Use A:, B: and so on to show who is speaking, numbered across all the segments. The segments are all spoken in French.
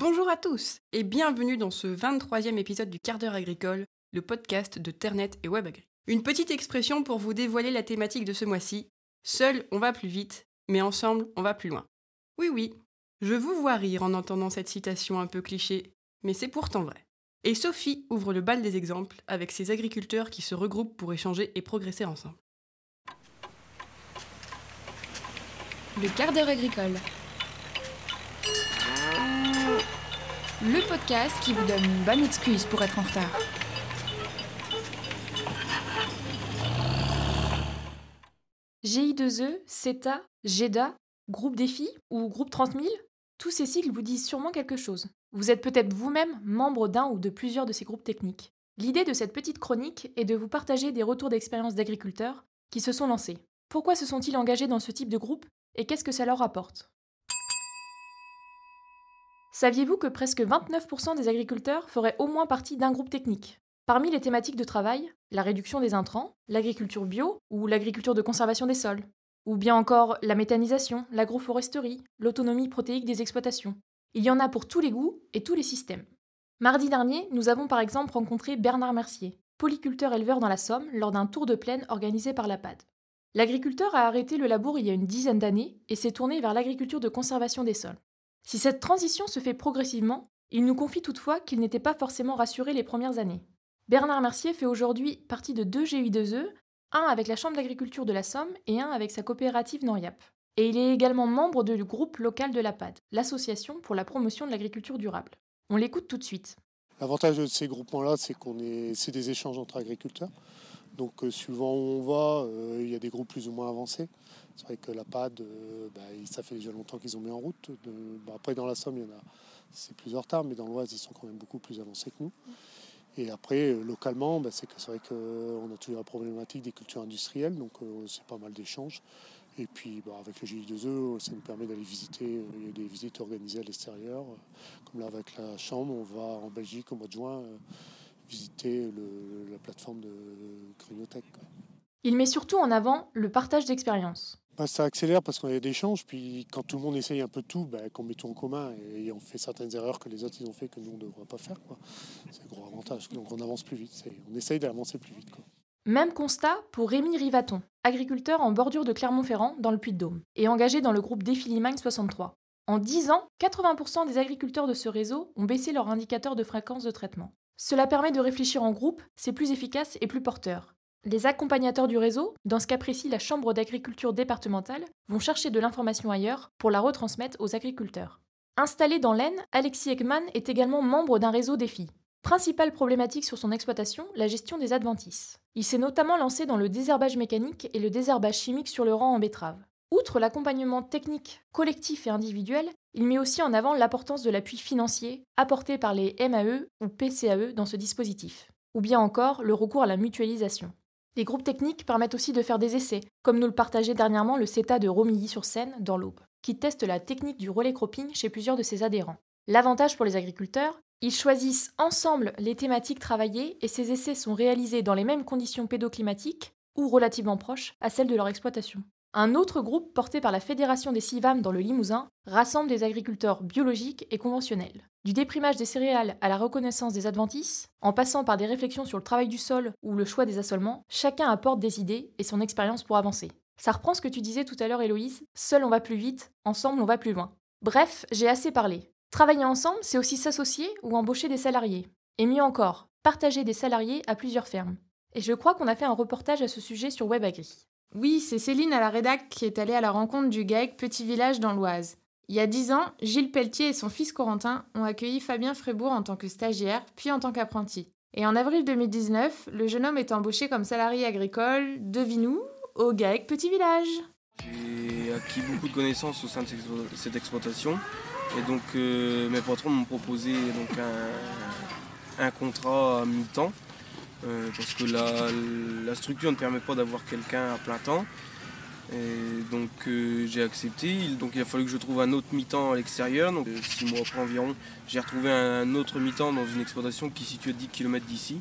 A: Bonjour à tous et bienvenue dans ce 23e épisode du quart d'heure agricole, le podcast de Ternet et WebAgri. Une petite expression pour vous dévoiler la thématique de ce mois-ci. Seul, on va plus vite, mais ensemble, on va plus loin. Oui, oui, je vous vois rire en entendant cette citation un peu cliché, mais c'est pourtant vrai. Et Sophie ouvre le bal des exemples avec ses agriculteurs qui se regroupent pour échanger et progresser ensemble.
B: Le quart d'heure agricole. Le podcast qui vous donne une bonne excuse pour être en retard. GI2E, CETA, GEDA, Groupe Défi ou Groupe 30 000 Tous ces sigles vous disent sûrement quelque chose. Vous êtes peut-être vous-même membre d'un ou de plusieurs de ces groupes techniques. L'idée de cette petite chronique est de vous partager des retours d'expérience d'agriculteurs qui se sont lancés. Pourquoi se sont-ils engagés dans ce type de groupe et qu'est-ce que ça leur apporte? Saviez-vous que presque 29% des agriculteurs feraient au moins partie d'un groupe technique? Parmi les thématiques de travail, la réduction des intrants, l'agriculture bio ou l'agriculture de conservation des sols, ou bien encore la méthanisation, l'agroforesterie, l'autonomie protéique des exploitations. Il y en a pour tous les goûts et tous les systèmes. Mardi dernier, nous avons par exemple rencontré Bernard Mercier, polyculteur éleveur dans la Somme, lors d'un tour de plaine organisé par la PAD. L'agriculteur a arrêté le labour il y a une dizaine d'années et s'est tourné vers l'agriculture de conservation des sols. Si cette transition se fait progressivement, il nous confie toutefois qu'il n'était pas forcément rassuré les premières années. Bernard Mercier fait aujourd'hui partie de deux GI2E, un avec la Chambre d'agriculture de la Somme et un avec sa coopérative Noriap. Et il est également membre du groupe local de la PAD, l'association pour la promotion de l'agriculture durable. On l'écoute tout de suite.
C: L'avantage de ces groupements-là, c'est qu'on est, c'est des échanges entre agriculteurs. Donc euh, suivant où on va, euh, il y a des groupes plus ou moins avancés. C'est vrai que la PAD, euh, bah, ça fait déjà longtemps qu'ils ont mis en route. Bah, après, dans la Somme, il y en a, c'est plus en retard, mais dans l'Oise, ils sont quand même beaucoup plus avancés que nous. Et après, localement, bah, c'est vrai qu'on a toujours la problématique des cultures industrielles, donc c'est pas mal d'échanges. Et puis avec le GI2E, ça nous permet d'aller visiter, il y a des visites organisées à l'extérieur. Comme là avec la Chambre, on va en Belgique au mois de juin visiter la plateforme de Grignotech.
B: Il met surtout en avant le partage d'expériences.
C: Ça accélère parce qu'on a des échanges, puis quand tout le monde essaye un peu tout, bah, qu'on met tout en commun et on fait certaines erreurs que les autres ils ont fait que nous on ne devrait pas faire. C'est un gros avantage. Donc on avance plus vite. On essaye d'avancer plus vite.
B: Même constat pour Rémi Rivaton, agriculteur en bordure de Clermont-Ferrand dans le Puy-de-Dôme et engagé dans le groupe Défi Limagne 63. En 10 ans, 80% des agriculteurs de ce réseau ont baissé leur indicateur de fréquence de traitement. Cela permet de réfléchir en groupe, c'est plus efficace et plus porteur. Les accompagnateurs du réseau, dans ce cas précis la Chambre d'agriculture départementale, vont chercher de l'information ailleurs pour la retransmettre aux agriculteurs. Installé dans l'Aisne, Alexis Ekman est également membre d'un réseau défi. Principale problématique sur son exploitation, la gestion des adventices. Il s'est notamment lancé dans le désherbage mécanique et le désherbage chimique sur le rang en betterave. Outre l'accompagnement technique, collectif et individuel, il met aussi en avant l'importance de l'appui financier apporté par les MAE ou PCAE dans ce dispositif, ou bien encore le recours à la mutualisation. Les groupes techniques permettent aussi de faire des essais, comme nous le partageait dernièrement le CETA de Romilly-sur-Seine dans l'Aube, qui teste la technique du relais cropping chez plusieurs de ses adhérents. L'avantage pour les agriculteurs, ils choisissent ensemble les thématiques travaillées et ces essais sont réalisés dans les mêmes conditions pédoclimatiques ou relativement proches à celles de leur exploitation. Un autre groupe porté par la Fédération des CIVAM dans le Limousin rassemble des agriculteurs biologiques et conventionnels. Du déprimage des céréales à la reconnaissance des adventices, en passant par des réflexions sur le travail du sol ou le choix des assolements, chacun apporte des idées et son expérience pour avancer. Ça reprend ce que tu disais tout à l'heure Héloïse, seul on va plus vite, ensemble on va plus loin. Bref, j'ai assez parlé. Travailler ensemble, c'est aussi s'associer ou embaucher des salariés. Et mieux encore, partager des salariés à plusieurs fermes. Et je crois qu'on a fait un reportage à ce sujet sur WebAgri.
D: Oui, c'est Céline à la rédac qui est allée à la rencontre du GAEC Petit Village dans l'Oise. Il y a dix ans, Gilles Pelletier et son fils Corentin ont accueilli Fabien Frébourg en tant que stagiaire, puis en tant qu'apprenti. Et en avril 2019, le jeune homme est embauché comme salarié agricole, devine-nous, au GAEC Petit Village.
E: J'ai acquis beaucoup de connaissances au sein de cette exploitation. Et donc euh, mes patrons m'ont proposé donc un, un contrat à mi-temps euh, parce que la, structure ne permet pas d'avoir quelqu'un à plein temps. Donc euh, j'ai accepté. Donc il a fallu que je trouve un autre mi-temps à l'extérieur. Donc euh, six mois après environ, j'ai retrouvé un autre mi-temps dans une exploitation qui est située à 10 km d'ici.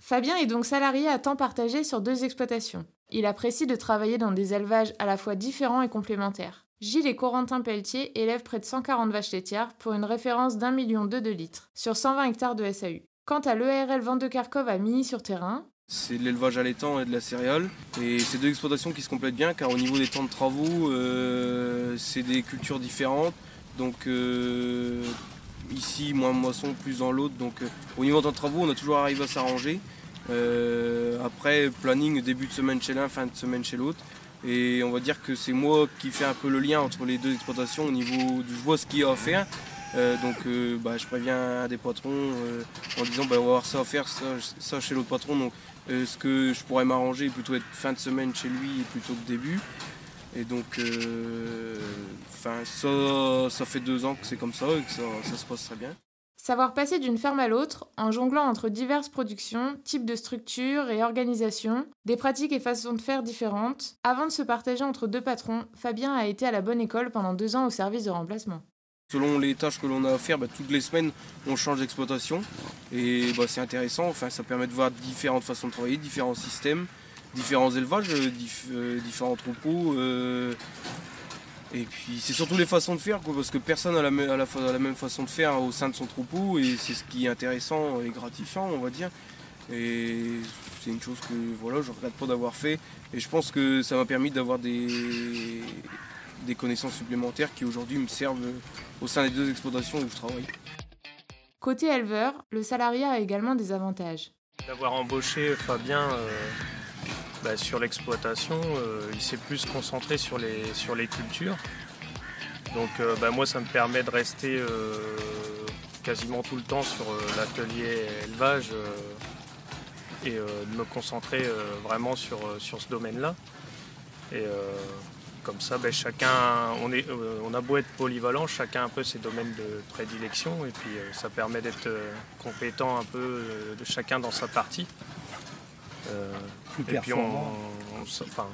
D: Fabien est donc salarié à temps partagé sur deux exploitations. Il apprécie de travailler dans des élevages à la fois différents et complémentaires. Gilles et Corentin Pelletier élèvent près de 140 vaches laitières pour une référence d'un million deux de litres sur 120 hectares de SAU. Quant à l'ERL Vente de Kharkov à Mini sur terrain,
E: c'est de l'élevage à l'étang et de la céréale. Et c'est deux exploitations qui se complètent bien car au niveau des temps de travaux, euh, c'est des cultures différentes. Donc euh, ici, moins moisson, plus dans l'autre. Donc euh, au niveau des temps de travaux, on a toujours arrivé à s'arranger. après, planning début de semaine chez l'un, fin de semaine chez l'autre. Et on va dire que c'est moi qui fais un peu le lien entre les deux exploitations au niveau du je vois ce qu'il y a à faire. Donc bah, je préviens des patrons en disant bah, on va avoir ça à faire, ça, chez l'autre patron. Donc euh, ce que je pourrais m'arranger plutôt être fin de semaine chez lui plutôt que début. Et donc, euh, ça, ça fait deux ans que c'est comme ça et que ça, se passe très bien.
D: Savoir passer d'une ferme à l'autre en jonglant entre diverses productions, types de structures et organisations, des pratiques et façons de faire différentes, avant de se partager entre deux patrons, Fabien a été à la bonne école pendant deux ans au service de remplacement.
E: Selon les tâches que l'on a à faire, bah, toutes les semaines, on change d'exploitation. Et bah, c'est intéressant, enfin, ça permet de voir différentes façons de travailler, différents systèmes, différents élevages, euh, euh, différents troupeaux. Euh. et puis c'est surtout les façons de faire, parce que personne n'a la, la, même façon de faire au sein de son troupeau. Et c'est ce qui est intéressant et gratifiant, on va dire. Et c'est une chose que voilà, je ne regrette pas d'avoir fait. Et je pense que ça m'a permis d'avoir des, des connaissances supplémentaires qui aujourd'hui me servent au sein des deux exploitations où je travaille.
D: Côté éleveur, le salariat a également des avantages.
F: D'avoir embauché Fabien euh, bah, sur l'exploitation, euh, il s'est plus concentré sur les, sur les cultures. Donc euh, bah, moi ça me permet de rester quasiment tout le temps sur l'atelier élevage et de me concentrer vraiment sur, sur ce domaine-là. Et comme ça, ben, chacun, on, est, euh, on a beau être polyvalent, chacun a un peu ses domaines de prédilection et puis euh, ça permet d'être euh, compétent un peu de chacun dans sa partie.
G: et puis on,
F: enfin,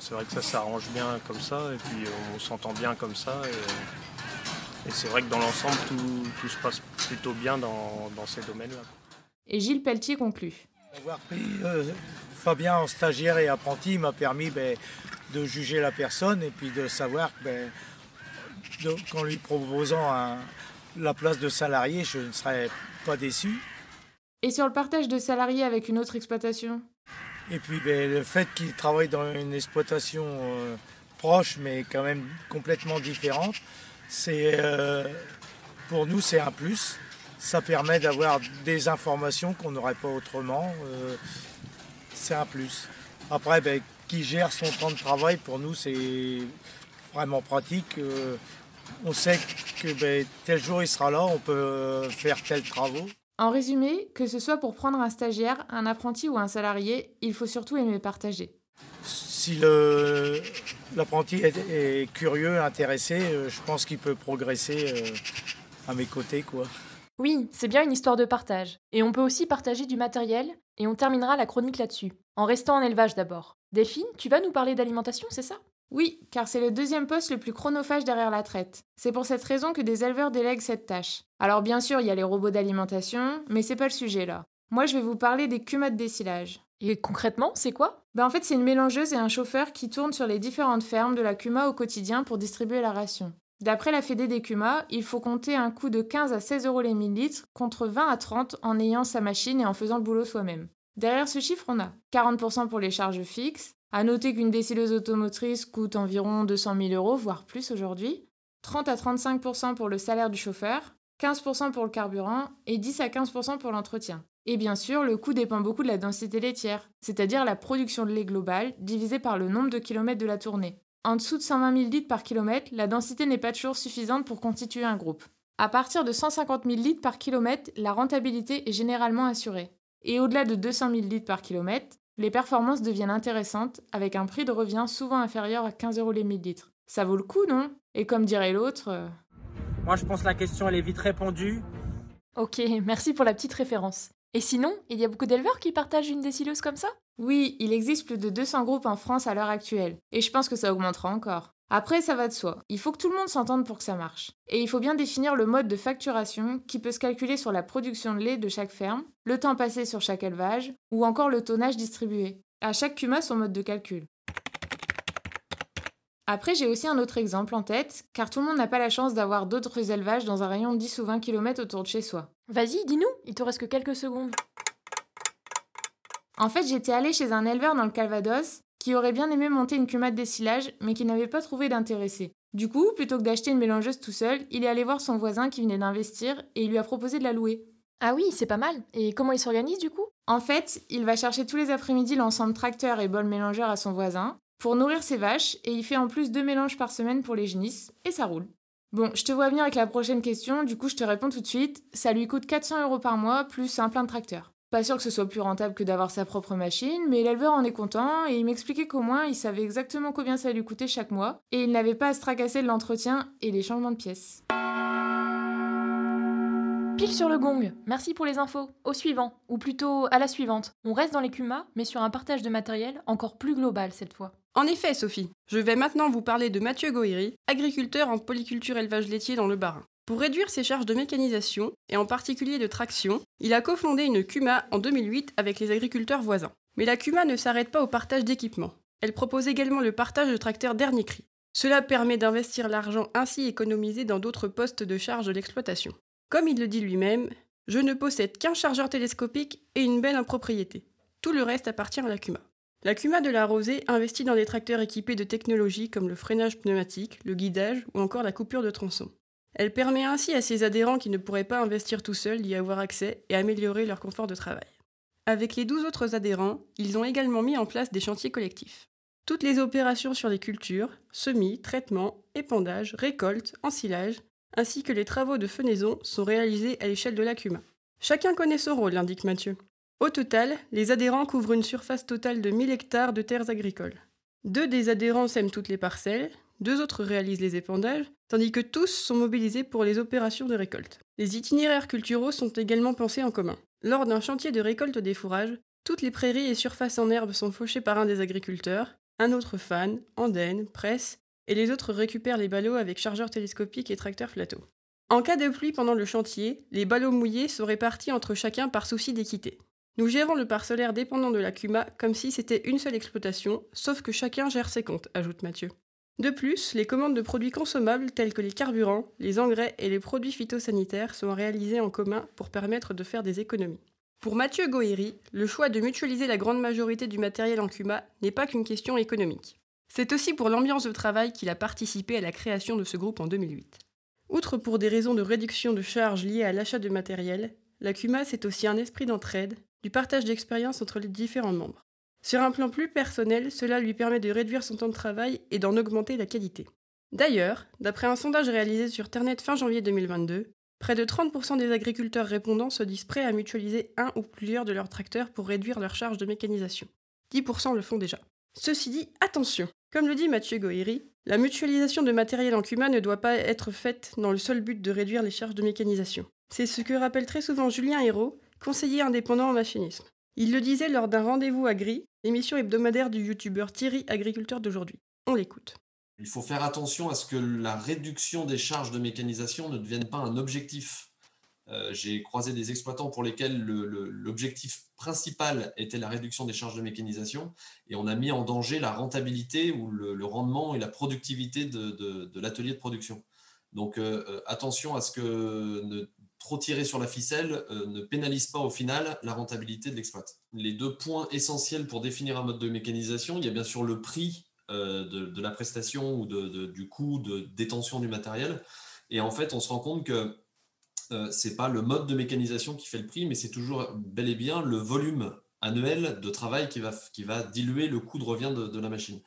F: c'est vrai que ça s'arrange bien comme ça et puis on s'entend bien comme ça. Et, c'est vrai que dans l'ensemble, tout, se passe plutôt bien dans, ces domaines-là.
D: Et Gilles Pelletier conclut.
G: Avoir pris Fabien en stagiaire et apprenti m'a permis ben, de juger la personne et puis de savoir ben, qu'en lui proposant la place de salarié, je ne serais pas déçu.
D: Et sur le partage de salariés avec une autre exploitation?
G: Et puis ben, le fait qu'il travaille dans une exploitation euh, proche mais quand même complètement différente, c'est euh, pour nous c'est un plus. Ça permet d'avoir des informations qu'on n'aurait pas autrement. Euh, c'est un plus. Après, ben, qui gère son temps de travail, pour nous, c'est vraiment pratique. Euh, on sait que ben, tel jour il sera là, on peut euh, faire tels travaux.
D: En résumé, que ce soit pour prendre un stagiaire, un apprenti ou un salarié, il faut surtout aimer partager.
G: Si l'apprenti est, curieux, intéressé, euh, je pense qu'il peut progresser à mes côtés. quoi.
B: Oui, c'est bien une histoire de partage. Et on peut aussi partager du matériel, et on terminera la chronique là-dessus. En restant en élevage d'abord. Delphine, tu vas nous parler d'alimentation, c'est ça?
D: Oui, car c'est le deuxième poste le plus chronophage derrière la traite. C'est pour cette raison que des éleveurs délèguent cette tâche. Alors bien sûr, il y a les robots d'alimentation, mais c'est pas le sujet là. Moi, je vais vous parler des cumas de dessilage.
B: Et concrètement, c'est quoi?
D: Ben, En fait, c'est une mélangeuse et un chauffeur qui tournent sur les différentes fermes de la cuma au quotidien pour distribuer la ration. D'après la Fédé des cumas, il faut compter un coût de 15 à 16 euros les millilitres contre 20 à 30 en ayant sa machine et en faisant le boulot soi-même. Derrière ce chiffre, on a 40% pour les charges fixes. À noter qu'une décileuse automotrice coûte environ 200 000 euros, voire plus aujourd'hui. 30 à 35% pour le salaire du chauffeur, 15% pour le carburant et 10 à 15% pour l'entretien. Et bien sûr, le coût dépend beaucoup de la densité laitière, c'est-à-dire la production de lait globale divisée par le nombre de kilomètres de la tournée. En dessous de 120 000 litres par kilomètre, la densité n'est pas toujours suffisante pour constituer un groupe. À partir de 150 000 litres par kilomètre, la rentabilité est généralement assurée. Et au-delà de 200 000 litres par kilomètre, les performances deviennent intéressantes avec un prix de revient souvent inférieur à 15 euros les millilitres. Ça vaut le coup, non? Et comme dirait l'autre... Euh,
H: Moi je pense que la question elle est vite répondue.
B: Ok, merci pour la petite référence. Et sinon, il y a beaucoup d'éleveurs qui partagent une décileuse comme ça?
D: Oui, il existe plus de 200 groupes en France à l'heure actuelle. Et je pense que ça augmentera encore. Après, ça va de soi. Il faut que tout le monde s'entende pour que ça marche. Et il faut bien définir le mode de facturation qui peut se calculer sur la production de lait de chaque ferme, le temps passé sur chaque élevage, ou encore le tonnage distribué. À chaque CUMA, son mode de calcul. Après, j'ai aussi un autre exemple en tête, car tout le monde n'a pas la chance d'avoir d'autres élevages dans un rayon de 10 ou 20 km autour de chez soi.
B: Vas-y, dis-nous, il te reste que quelques secondes.
D: En fait, j'étais allée chez un éleveur dans le Calvados qui aurait bien aimé monter une cuma de dessilage, mais qui n'avait pas trouvé d'intéressé. Du coup, plutôt que d'acheter une mélangeuse tout seul, il est allé voir son voisin qui venait d'investir et il lui a proposé de la louer.
B: Ah oui, c'est pas mal. Et comment il s'organise du coup?
D: En fait, il va chercher tous les après-midi l'ensemble tracteur et bol mélangeur à son voisin pour nourrir ses vaches et il fait en plus deux mélanges par semaine pour les génisses et ça roule. Bon, je te vois venir avec la prochaine question, du coup je te réponds tout de suite. Ça lui coûte 400 euros par mois plus un plein de tracteur. Pas sûr que ce soit plus rentable que d'avoir sa propre machine, mais l'éleveur en est content et il m'expliquait qu'au moins il savait exactement combien ça lui coûtait chaque mois et il n'avait pas à se tracasser de l'entretien et les changements de pièces.
B: Pile sur le gong. Merci pour les infos. Au suivant, ou plutôt à la suivante. On reste dans les CUMA, mais sur un partage de matériel encore plus global cette fois.
A: En effet, Sophie, je vais maintenant vous parler de Mathieu Goiri, agriculteur en polyculture élevage laitier dans le Bas-Rhin. Pour réduire ses charges de mécanisation, et en particulier de traction, il a cofondé une CUMA en 2008 avec les agriculteurs voisins. Mais la CUMA ne s'arrête pas au partage d'équipements. Elle propose également le partage de tracteurs dernier cri. Cela permet d'investir l'argent ainsi économisé dans d'autres postes de charge de l'exploitation. Comme il le dit lui-même, je ne possède qu'un chargeur télescopique et une benne en propriété. Tout le reste appartient à la CUMA. La CUMA de la Rosée investit dans des tracteurs équipés de technologies comme le freinage pneumatique, le guidage ou encore la coupure de tronçons. Elle permet ainsi à ses adhérents qui ne pourraient pas investir tout seuls d'y avoir accès et améliorer leur confort de travail. Avec les 12 autres adhérents, ils ont également mis en place des chantiers collectifs. Toutes les opérations sur les cultures, semis, traitements, épandage, récolte, ensilage, ainsi que les travaux de fenaison sont réalisés à l'échelle de la CUMA. Chacun connaît son rôle, indique Mathieu. Au total, les adhérents couvrent une surface totale de 1000 hectares de terres agricoles. Deux des adhérents sèment toutes les parcelles, deux autres réalisent les épandages, tandis que tous sont mobilisés pour les opérations de récolte. Les itinéraires culturaux sont également pensés en commun. Lors d'un chantier de récolte des fourrages, toutes les prairies et surfaces en herbe sont fauchées par un des agriculteurs, un autre fan, andenne, presse, et les autres récupèrent les ballots avec chargeur télescopique et tracteur plateau. En cas de pluie pendant le chantier, les ballots mouillés sont répartis entre chacun par souci d'équité. Nous gérons le parcellaire dépendant de la CUMA comme si c'était une seule exploitation, sauf que chacun gère ses comptes, ajoute Mathieu. De plus, les commandes de produits consommables tels que les carburants, les engrais et les produits phytosanitaires sont réalisées en commun pour permettre de faire des économies. Pour Mathieu Goéry, le choix de mutualiser la grande majorité du matériel en CUMA n'est pas qu'une question économique. C'est aussi pour l'ambiance de travail qu'il a participé à la création de ce groupe en 2008. Outre pour des raisons de réduction de charges liées à l'achat de matériel, la CUMA c'est aussi un esprit d'entraide, du partage d'expériences entre les différents membres. Sur un plan plus personnel, cela lui permet de réduire son temps de travail et d'en augmenter la qualité. D'ailleurs, d'après un sondage réalisé sur Ternet fin janvier 2022, près de 30% des agriculteurs répondants se disent prêts à mutualiser un ou plusieurs de leurs tracteurs pour réduire leur charge de mécanisation. 10% le font déjà. Ceci dit, attention Comme le dit Mathieu Goiri, la mutualisation de matériel en CUMA ne doit pas être faite dans le seul but de réduire les charges de mécanisation. C'est ce que rappelle très souvent Julien Hérault, conseiller indépendant en machinisme. Il le disait lors d'un rendez-vous à Gris, émission hebdomadaire du youtubeur Thierry Agriculteur d'aujourd'hui. On l'écoute.
I: Il faut faire attention à ce que la réduction des charges de mécanisation ne devienne pas un objectif. Euh, j'ai croisé des exploitants pour lesquels l'objectif principal était la réduction des charges de mécanisation et on a mis en danger la rentabilité ou le, rendement et la productivité de, l'atelier de production. Donc euh, euh, attention à ce que ne trop tirer sur la ficelle ne pénalise pas au final la rentabilité de l'exploit. Les deux points essentiels pour définir un mode de mécanisation, il y a bien sûr le prix de, la prestation ou du coût de détention du matériel. Et en fait, on se rend compte que euh, c'est pas le mode de mécanisation qui fait le prix, mais c'est toujours bel et bien le volume annuel de travail qui va, diluer le coût de revient de, la machine.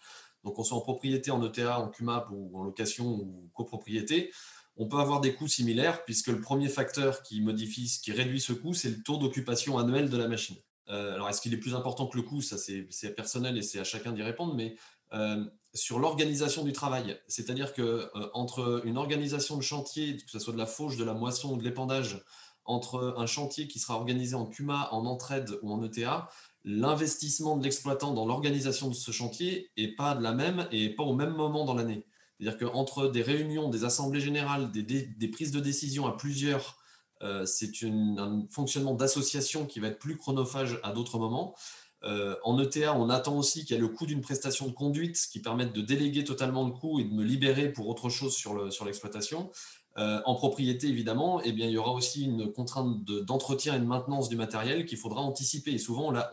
I: Donc, qu'on soit en propriété, en ETA, en CUMAP ou en location ou copropriété, on peut avoir des coûts similaires puisque le premier facteur qui modifie, qui réduit ce coût, c'est le taux d'occupation annuel de la machine. Euh, alors, est-ce qu'il est plus important que le coût? Ça, c'est personnel et c'est à chacun d'y répondre, mais euh, sur l'organisation du travail. C'est-à-dire que euh, entre une organisation de chantier, que ce soit de la fauche, de la moisson ou de l'épandage, entre un chantier qui sera organisé en CUMA, en entraide ou en ETA, l'investissement de l'exploitant dans l'organisation de ce chantier n'est pas de la même et pas au même moment dans l'année. C'est-à-dire qu'entre des réunions, des assemblées générales, des, prises de décision à plusieurs, euh, c'est un fonctionnement d'association qui va être plus chronophage à d'autres moments. Euh, en ETA, on attend aussi qu'il y ait le coût d'une prestation de conduite qui permette de déléguer totalement le coût et de me libérer pour autre chose sur l'exploitation. Euh, en propriété, évidemment, eh bien, il y aura aussi une contrainte d'entretien et de maintenance du matériel qu'il faudra anticiper. Et souvent, on la,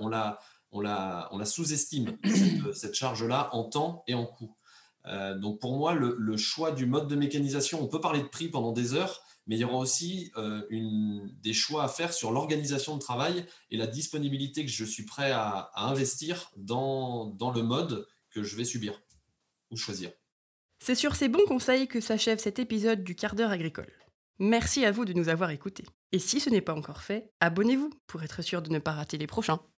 I: on la, sous-estime, cette, charge-là, en temps et en coût. Euh, donc pour moi, le, choix du mode de mécanisation, on peut parler de prix pendant des heures, mais il y aura aussi euh, des choix à faire sur l'organisation de travail et la disponibilité que je suis prêt à, investir dans, dans le mode que je vais subir ou choisir.
A: C'est sur ces bons conseils que s'achève cet épisode du quart d'heure agricole. Merci à vous de nous avoir écoutés. Et si ce n'est pas encore fait, abonnez-vous pour être sûr de ne pas rater les prochains.